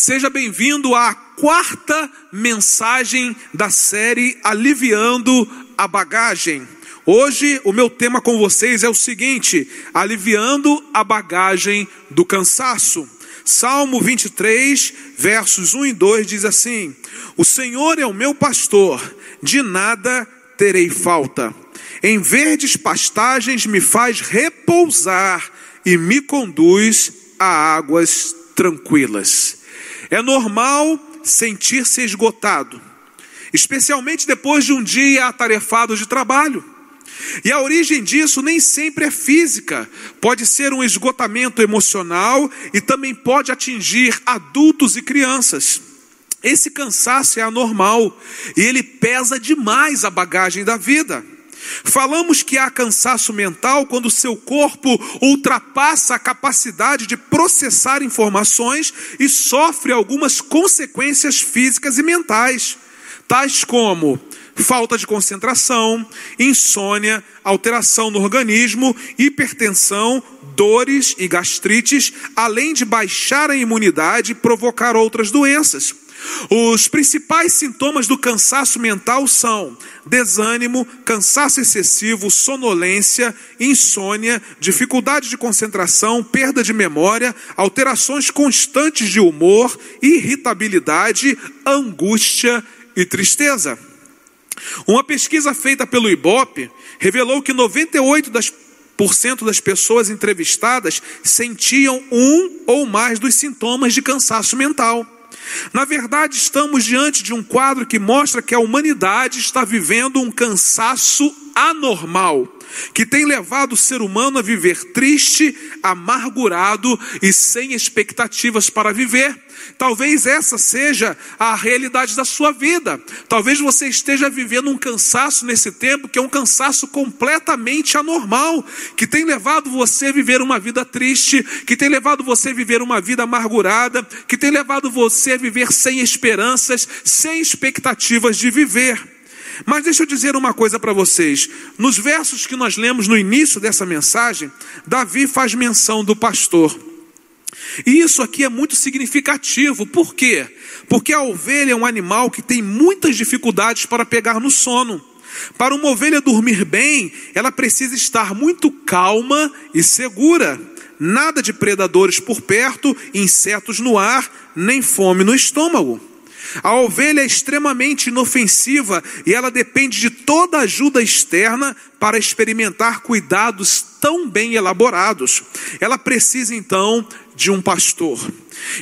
Seja bem-vindo à quarta mensagem da série Aliviando a Bagagem. Hoje o meu tema com vocês é o seguinte: aliviando a bagagem do cansaço. Salmo 23, versos 1 e 2 diz assim: O Senhor é o meu pastor, de nada terei falta. Em verdes pastagens me faz repousar e me conduz a águas tranquilas. É normal sentir-se esgotado, especialmente depois de um dia atarefado de trabalho. E a origem disso nem sempre é física, pode ser um esgotamento emocional e também pode atingir adultos e crianças. Esse cansaço é anormal e ele pesa demais a bagagem da vida. Falamos que há cansaço mental quando seu corpo ultrapassa a capacidade de processar informações e sofre algumas consequências físicas e mentais, tais como falta de concentração, insônia, alteração no organismo, hipertensão, dores e gastrites, além de baixar a imunidade e provocar outras doenças. Os principais sintomas do cansaço mental são desânimo, cansaço excessivo, sonolência, insônia, dificuldade de concentração, perda de memória, alterações constantes de humor, irritabilidade, angústia e tristeza. Uma pesquisa feita pelo IBOP revelou que 98 das por cento das pessoas entrevistadas sentiam um ou mais dos sintomas de cansaço mental. Na verdade, estamos diante de um quadro que mostra que a humanidade está vivendo um cansaço anormal, que tem levado o ser humano a viver triste, amargurado e sem expectativas para viver. Talvez essa seja a realidade da sua vida. Talvez você esteja vivendo um cansaço nesse tempo que é um cansaço completamente anormal, que tem levado você a viver uma vida triste, que tem levado você a viver uma vida amargurada, que tem levado você a viver sem esperanças, sem expectativas de viver. Mas deixa eu dizer uma coisa para vocês. Nos versos que nós lemos no início dessa mensagem, Davi faz menção do pastor. E isso aqui é muito significativo. Por quê? Porque a ovelha é um animal que tem muitas dificuldades para pegar no sono. Para uma ovelha dormir bem, ela precisa estar muito calma e segura. Nada de predadores por perto, insetos no ar, nem fome no estômago. A ovelha é extremamente inofensiva e ela depende de toda ajuda externa para experimentar cuidados tão bem elaborados. Ela precisa então de um pastor.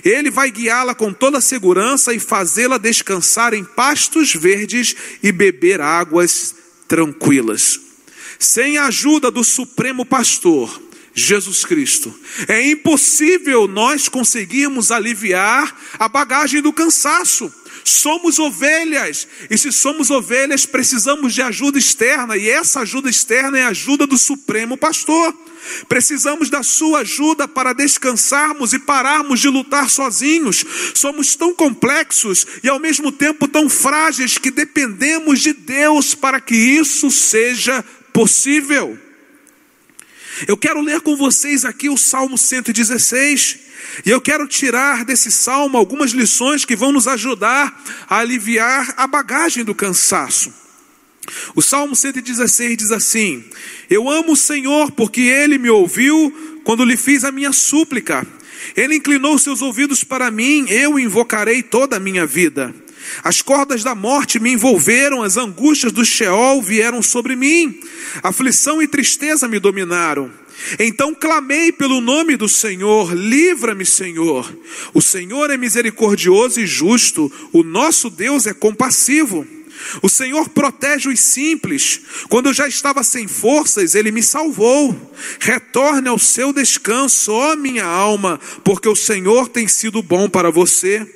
Ele vai guiá-la com toda segurança e fazê-la descansar em pastos verdes e beber águas tranquilas. Sem a ajuda do Supremo Pastor, Jesus Cristo. É impossível nós conseguirmos aliviar a bagagem do cansaço. Somos ovelhas, e se somos ovelhas, precisamos de ajuda externa, e essa ajuda externa é a ajuda do Supremo Pastor. Precisamos da sua ajuda para descansarmos e pararmos de lutar sozinhos. Somos tão complexos e ao mesmo tempo tão frágeis que dependemos de Deus para que isso seja possível. Eu quero ler com vocês aqui o Salmo 116, e eu quero tirar desse salmo algumas lições que vão nos ajudar a aliviar a bagagem do cansaço. O Salmo 116 diz assim: Eu amo o Senhor porque ele me ouviu quando lhe fiz a minha súplica. Ele inclinou seus ouvidos para mim, eu invocarei toda a minha vida. As cordas da morte me envolveram, as angústias do Sheol vieram sobre mim, aflição e tristeza me dominaram. Então clamei pelo nome do Senhor, livra-me, Senhor. O Senhor é misericordioso e justo, o nosso Deus é compassivo. O Senhor protege os simples. Quando eu já estava sem forças, Ele me salvou. Retorne ao seu descanso, ó minha alma, porque o Senhor tem sido bom para você.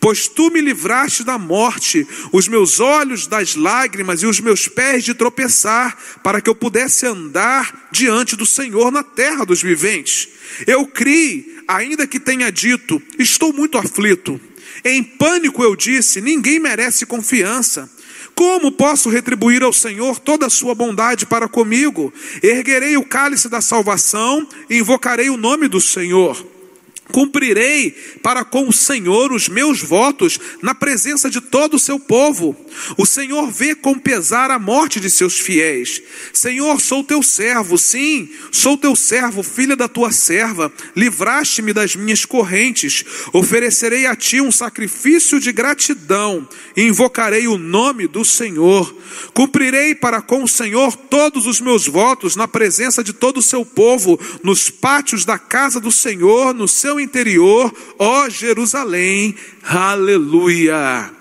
Pois tu me livraste da morte, os meus olhos das lágrimas e os meus pés de tropeçar, para que eu pudesse andar diante do Senhor na terra dos viventes. Eu criei, ainda que tenha dito, estou muito aflito. Em pânico eu disse: ninguém merece confiança. Como posso retribuir ao Senhor toda a sua bondade para comigo? Erguerei o cálice da salvação e invocarei o nome do Senhor. Cumprirei para com o Senhor os meus votos na presença de todo o seu povo. O Senhor vê com pesar a morte de seus fiéis. Senhor, sou teu servo, sim, sou teu servo, filha da tua serva. Livraste-me das minhas correntes. Oferecerei a ti um sacrifício de gratidão e invocarei o nome do Senhor. Cumprirei para com o Senhor todos os meus votos na presença de todo o seu povo, nos pátios da casa do Senhor, no seu interior, ó Jerusalém. Aleluia.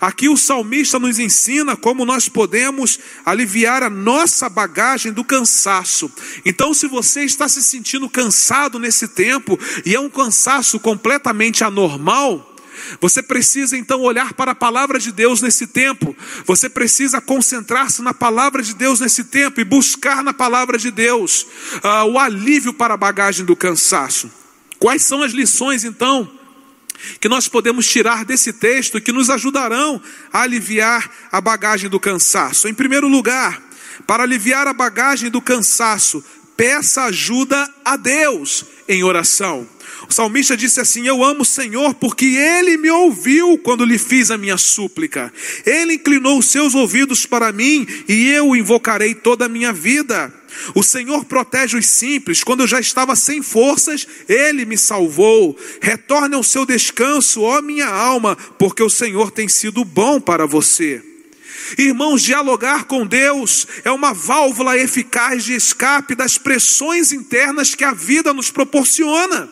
Aqui o salmista nos ensina como nós podemos aliviar a nossa bagagem do cansaço. Então, se você está se sentindo cansado nesse tempo e é um cansaço completamente anormal, você precisa então olhar para a palavra de Deus nesse tempo. Você precisa concentrar-se na palavra de Deus nesse tempo e buscar na palavra de Deus uh, o alívio para a bagagem do cansaço. Quais são as lições então que nós podemos tirar desse texto que nos ajudarão a aliviar a bagagem do cansaço? Em primeiro lugar, para aliviar a bagagem do cansaço, peça ajuda a Deus em oração. O salmista disse assim: Eu amo o Senhor porque ele me ouviu quando lhe fiz a minha súplica. Ele inclinou os seus ouvidos para mim e eu o invocarei toda a minha vida. O Senhor protege os simples. Quando eu já estava sem forças, Ele me salvou. Retorne ao seu descanso, ó minha alma, porque o Senhor tem sido bom para você. Irmãos, dialogar com Deus é uma válvula eficaz de escape das pressões internas que a vida nos proporciona.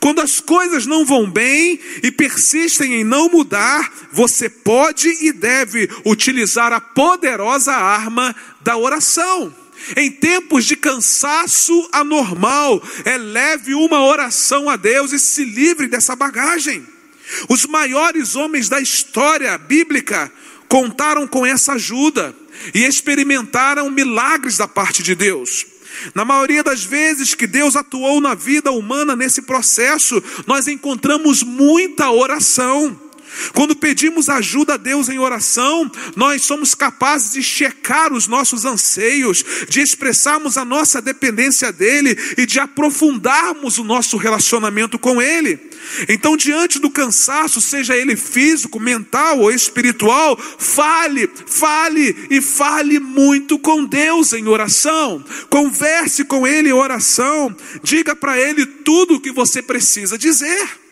Quando as coisas não vão bem e persistem em não mudar, você pode e deve utilizar a poderosa arma da oração. Em tempos de cansaço anormal, eleve uma oração a Deus e se livre dessa bagagem. Os maiores homens da história bíblica contaram com essa ajuda e experimentaram milagres da parte de Deus. Na maioria das vezes que Deus atuou na vida humana nesse processo, nós encontramos muita oração. Quando pedimos ajuda a Deus em oração, nós somos capazes de checar os nossos anseios, de expressarmos a nossa dependência dEle e de aprofundarmos o nosso relacionamento com Ele. Então, diante do cansaço, seja ele físico, mental ou espiritual, fale, fale e fale muito com Deus em oração. Converse com Ele em oração. Diga para Ele tudo o que você precisa dizer.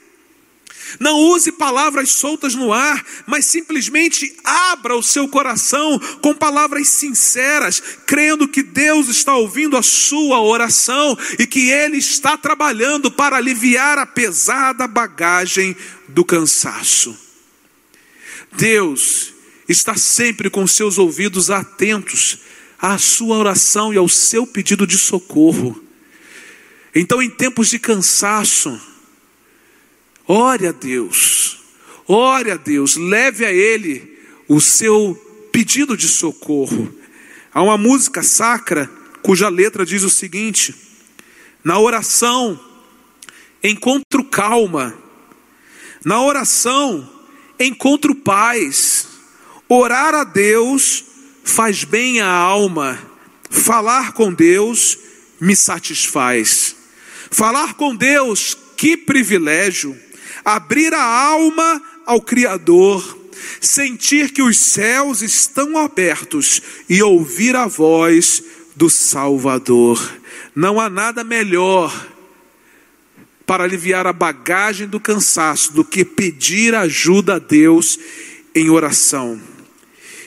Não use palavras soltas no ar, mas simplesmente abra o seu coração com palavras sinceras, crendo que Deus está ouvindo a sua oração e que Ele está trabalhando para aliviar a pesada bagagem do cansaço. Deus está sempre com seus ouvidos atentos à sua oração e ao seu pedido de socorro. Então, em tempos de cansaço, Ore a Deus, ore a Deus, leve a Ele o seu pedido de socorro. Há uma música sacra cuja letra diz o seguinte: na oração encontro calma, na oração encontro paz, orar a Deus faz bem à alma, falar com Deus me satisfaz. Falar com Deus, que privilégio! Abrir a alma ao Criador, sentir que os céus estão abertos e ouvir a voz do Salvador. Não há nada melhor para aliviar a bagagem do cansaço do que pedir ajuda a Deus em oração.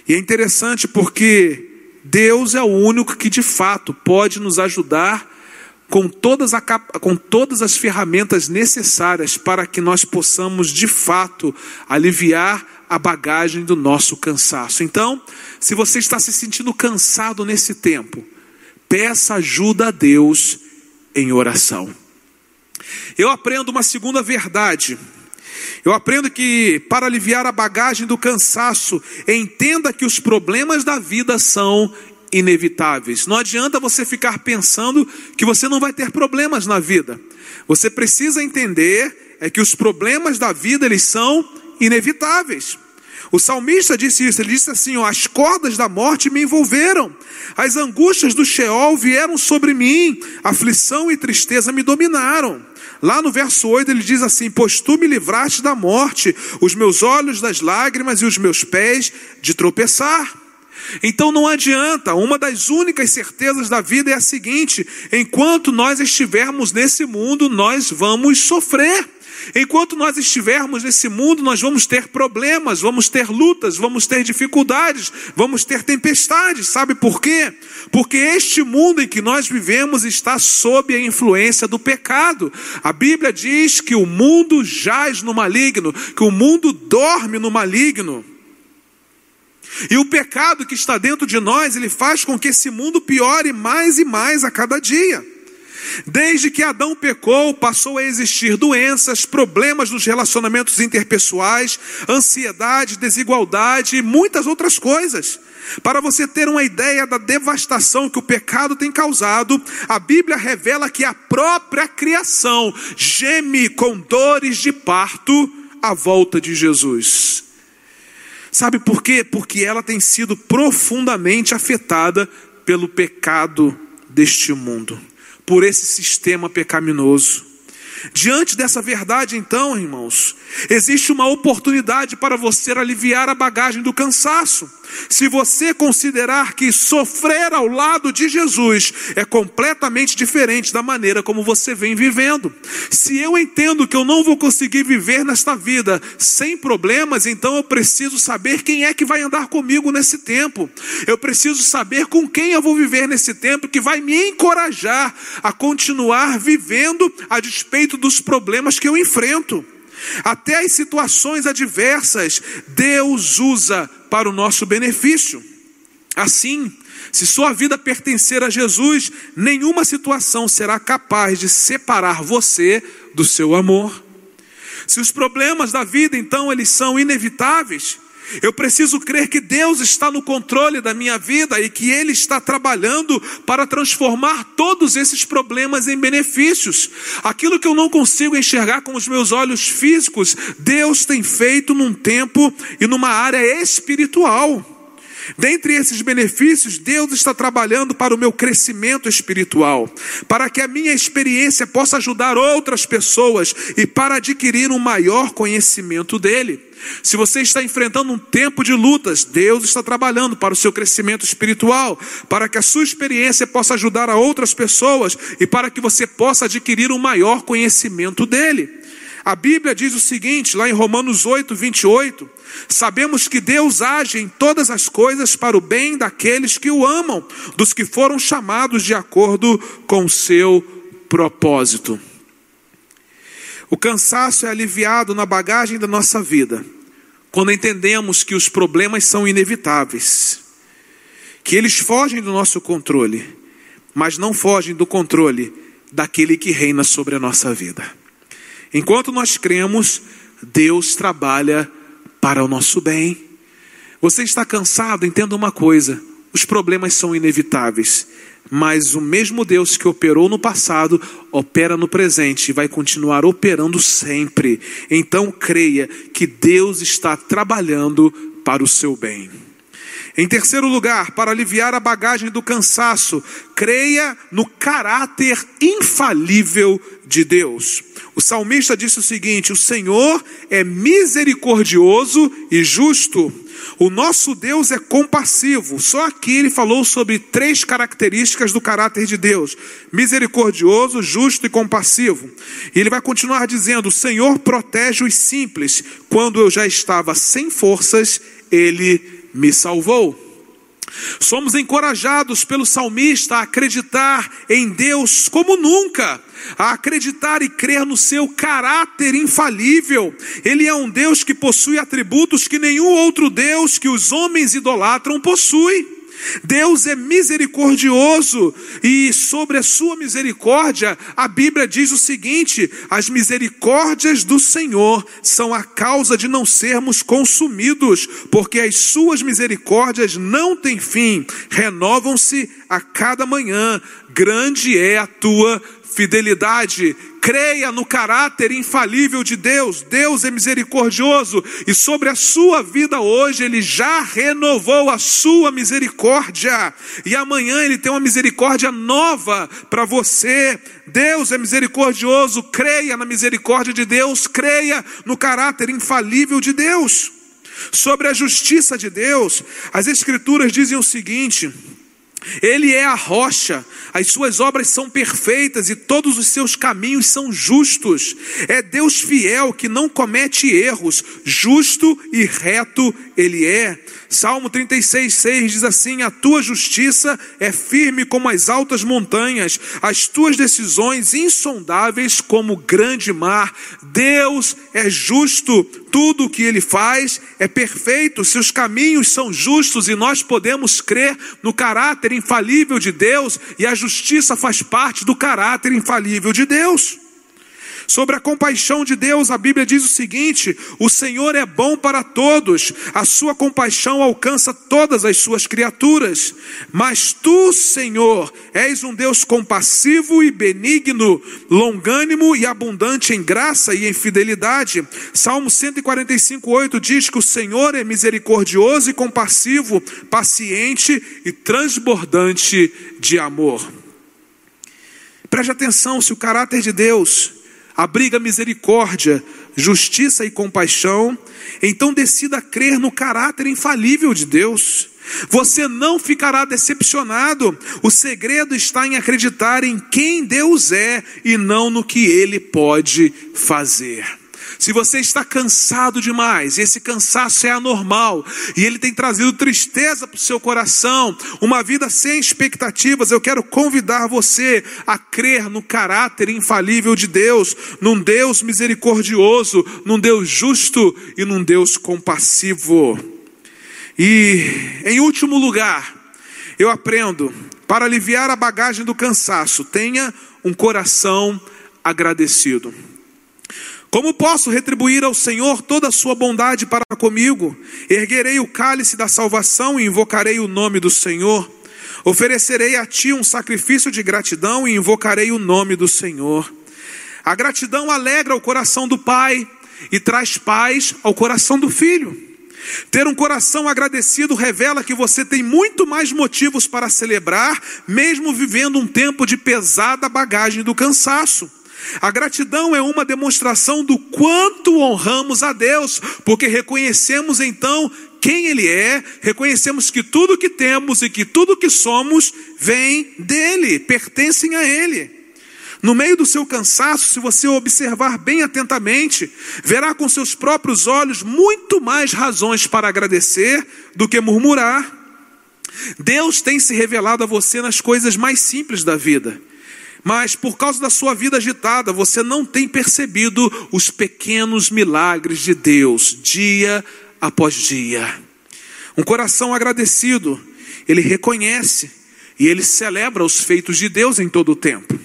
E é interessante porque Deus é o único que de fato pode nos ajudar com todas, a, com todas as ferramentas necessárias para que nós possamos de fato aliviar a bagagem do nosso cansaço. Então, se você está se sentindo cansado nesse tempo, peça ajuda a Deus em oração. Eu aprendo uma segunda verdade. Eu aprendo que para aliviar a bagagem do cansaço, entenda que os problemas da vida são inevitáveis. Não adianta você ficar pensando que você não vai ter problemas na vida. Você precisa entender é que os problemas da vida eles são inevitáveis. O salmista disse isso, ele disse assim: ó, as cordas da morte me envolveram, as angústias do Sheol vieram sobre mim, aflição e tristeza me dominaram. Lá no verso 8 ele diz assim: Pois tu me livraste da morte, os meus olhos das lágrimas e os meus pés de tropeçar. Então não adianta, uma das únicas certezas da vida é a seguinte: enquanto nós estivermos nesse mundo, nós vamos sofrer. Enquanto nós estivermos nesse mundo, nós vamos ter problemas, vamos ter lutas, vamos ter dificuldades, vamos ter tempestades. Sabe por quê? Porque este mundo em que nós vivemos está sob a influência do pecado. A Bíblia diz que o mundo jaz no maligno, que o mundo dorme no maligno. E o pecado que está dentro de nós, ele faz com que esse mundo piore mais e mais a cada dia. Desde que Adão pecou, passou a existir doenças, problemas nos relacionamentos interpessoais, ansiedade, desigualdade e muitas outras coisas. Para você ter uma ideia da devastação que o pecado tem causado, a Bíblia revela que a própria criação geme com dores de parto à volta de Jesus. Sabe por quê? Porque ela tem sido profundamente afetada pelo pecado deste mundo por esse sistema pecaminoso. Diante dessa verdade, então, irmãos, existe uma oportunidade para você aliviar a bagagem do cansaço. Se você considerar que sofrer ao lado de Jesus é completamente diferente da maneira como você vem vivendo. Se eu entendo que eu não vou conseguir viver nesta vida sem problemas, então eu preciso saber quem é que vai andar comigo nesse tempo. Eu preciso saber com quem eu vou viver nesse tempo que vai me encorajar a continuar vivendo a despeito dos problemas que eu enfrento. Até as situações adversas, Deus usa para o nosso benefício. Assim, se sua vida pertencer a Jesus, nenhuma situação será capaz de separar você do seu amor. Se os problemas da vida, então, eles são inevitáveis, eu preciso crer que Deus está no controle da minha vida e que Ele está trabalhando para transformar todos esses problemas em benefícios. Aquilo que eu não consigo enxergar com os meus olhos físicos, Deus tem feito num tempo e numa área espiritual. Dentre esses benefícios, Deus está trabalhando para o meu crescimento espiritual, para que a minha experiência possa ajudar outras pessoas e para adquirir um maior conhecimento dele. Se você está enfrentando um tempo de lutas, Deus está trabalhando para o seu crescimento espiritual, para que a sua experiência possa ajudar a outras pessoas e para que você possa adquirir um maior conhecimento dele. A Bíblia diz o seguinte, lá em Romanos 8, 28, sabemos que Deus age em todas as coisas para o bem daqueles que o amam, dos que foram chamados de acordo com o seu propósito. O cansaço é aliviado na bagagem da nossa vida, quando entendemos que os problemas são inevitáveis, que eles fogem do nosso controle, mas não fogem do controle daquele que reina sobre a nossa vida. Enquanto nós cremos, Deus trabalha para o nosso bem. Você está cansado? Entenda uma coisa: os problemas são inevitáveis, mas o mesmo Deus que operou no passado opera no presente e vai continuar operando sempre. Então creia que Deus está trabalhando para o seu bem. Em terceiro lugar, para aliviar a bagagem do cansaço, creia no caráter infalível de Deus. O salmista disse o seguinte: O Senhor é misericordioso e justo. O nosso Deus é compassivo. Só aqui ele falou sobre três características do caráter de Deus: misericordioso, justo e compassivo. E ele vai continuar dizendo: O Senhor protege os simples. Quando eu já estava sem forças, ele me salvou. Somos encorajados pelo salmista a acreditar em Deus como nunca, a acreditar e crer no seu caráter infalível. Ele é um Deus que possui atributos que nenhum outro Deus que os homens idolatram possui. Deus é misericordioso e sobre a sua misericórdia, a Bíblia diz o seguinte: as misericórdias do Senhor são a causa de não sermos consumidos, porque as suas misericórdias não têm fim, renovam-se a cada manhã. Grande é a tua fidelidade. Creia no caráter infalível de Deus. Deus é misericordioso e sobre a sua vida hoje ele já renovou a sua misericórdia. E amanhã ele tem uma misericórdia nova para você. Deus é misericordioso. Creia na misericórdia de Deus, creia no caráter infalível de Deus. Sobre a justiça de Deus, as escrituras dizem o seguinte: ele é a rocha, as suas obras são perfeitas e todos os seus caminhos são justos. É Deus fiel que não comete erros, justo e reto ele é. Salmo 36, 6 diz assim: A tua justiça é firme como as altas montanhas, as tuas decisões insondáveis como o grande mar. Deus é justo, tudo o que ele faz é perfeito, seus caminhos são justos e nós podemos crer no caráter infalível de Deus e a justiça faz parte do caráter infalível de Deus. Sobre a compaixão de Deus, a Bíblia diz o seguinte: o Senhor é bom para todos, a sua compaixão alcança todas as suas criaturas. Mas tu, Senhor, és um Deus compassivo e benigno, longânimo e abundante em graça e em fidelidade. Salmo 145, 8 diz que o Senhor é misericordioso e compassivo, paciente e transbordante de amor. Preste atenção: se o caráter de Deus abriga misericórdia, justiça e compaixão, então decida crer no caráter infalível de Deus. Você não ficará decepcionado. O segredo está em acreditar em quem Deus é e não no que Ele pode fazer. Se você está cansado demais, esse cansaço é anormal, e ele tem trazido tristeza para o seu coração, uma vida sem expectativas, eu quero convidar você a crer no caráter infalível de Deus, num Deus misericordioso, num Deus justo e num Deus compassivo. E, em último lugar, eu aprendo, para aliviar a bagagem do cansaço, tenha um coração agradecido. Como posso retribuir ao Senhor toda a sua bondade para comigo? Erguerei o cálice da salvação e invocarei o nome do Senhor. Oferecerei a ti um sacrifício de gratidão e invocarei o nome do Senhor. A gratidão alegra o coração do pai e traz paz ao coração do filho. Ter um coração agradecido revela que você tem muito mais motivos para celebrar, mesmo vivendo um tempo de pesada bagagem do cansaço. A gratidão é uma demonstração do quanto honramos a Deus, porque reconhecemos então quem Ele é, reconhecemos que tudo que temos e que tudo que somos vem dEle, pertencem a Ele. No meio do seu cansaço, se você observar bem atentamente, verá com seus próprios olhos muito mais razões para agradecer do que murmurar. Deus tem se revelado a você nas coisas mais simples da vida. Mas por causa da sua vida agitada, você não tem percebido os pequenos milagres de Deus, dia após dia. Um coração agradecido, ele reconhece e ele celebra os feitos de Deus em todo o tempo.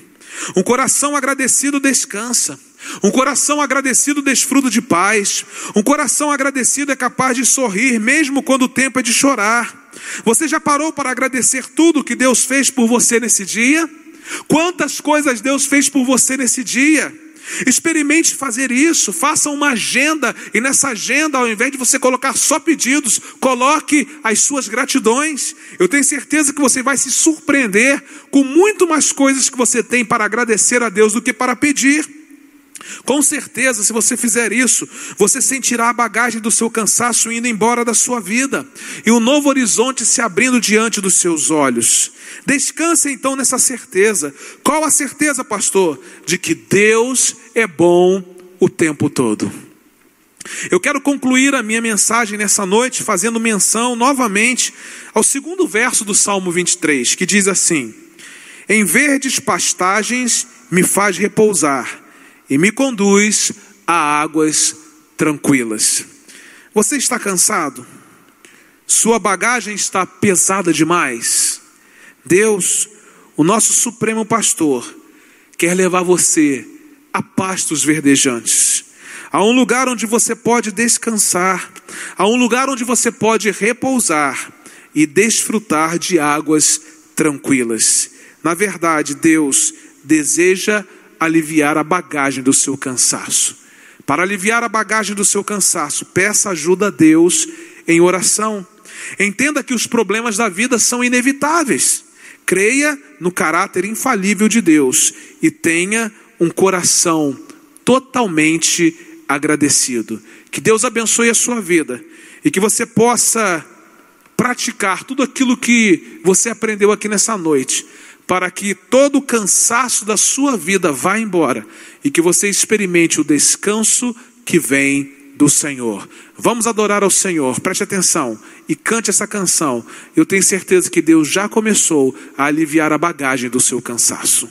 Um coração agradecido descansa. Um coração agradecido desfruta de paz. Um coração agradecido é capaz de sorrir, mesmo quando o tempo é de chorar. Você já parou para agradecer tudo que Deus fez por você nesse dia? Quantas coisas Deus fez por você nesse dia? Experimente fazer isso, faça uma agenda e nessa agenda, ao invés de você colocar só pedidos, coloque as suas gratidões. Eu tenho certeza que você vai se surpreender com muito mais coisas que você tem para agradecer a Deus do que para pedir. Com certeza, se você fizer isso, você sentirá a bagagem do seu cansaço indo embora da sua vida e um novo horizonte se abrindo diante dos seus olhos. Descanse então nessa certeza. Qual a certeza, pastor? De que Deus é bom o tempo todo. Eu quero concluir a minha mensagem nessa noite fazendo menção novamente ao segundo verso do Salmo 23, que diz assim: Em verdes pastagens me faz repousar e me conduz a águas tranquilas. Você está cansado? Sua bagagem está pesada demais? Deus, o nosso supremo pastor, quer levar você a pastos verdejantes, a um lugar onde você pode descansar, a um lugar onde você pode repousar e desfrutar de águas tranquilas. Na verdade, Deus deseja aliviar a bagagem do seu cansaço. Para aliviar a bagagem do seu cansaço, peça ajuda a Deus em oração. Entenda que os problemas da vida são inevitáveis. Creia no caráter infalível de Deus e tenha um coração totalmente agradecido. Que Deus abençoe a sua vida e que você possa praticar tudo aquilo que você aprendeu aqui nessa noite, para que todo o cansaço da sua vida vá embora e que você experimente o descanso que vem do Senhor. Vamos adorar ao Senhor, preste atenção e cante essa canção. Eu tenho certeza que Deus já começou a aliviar a bagagem do seu cansaço.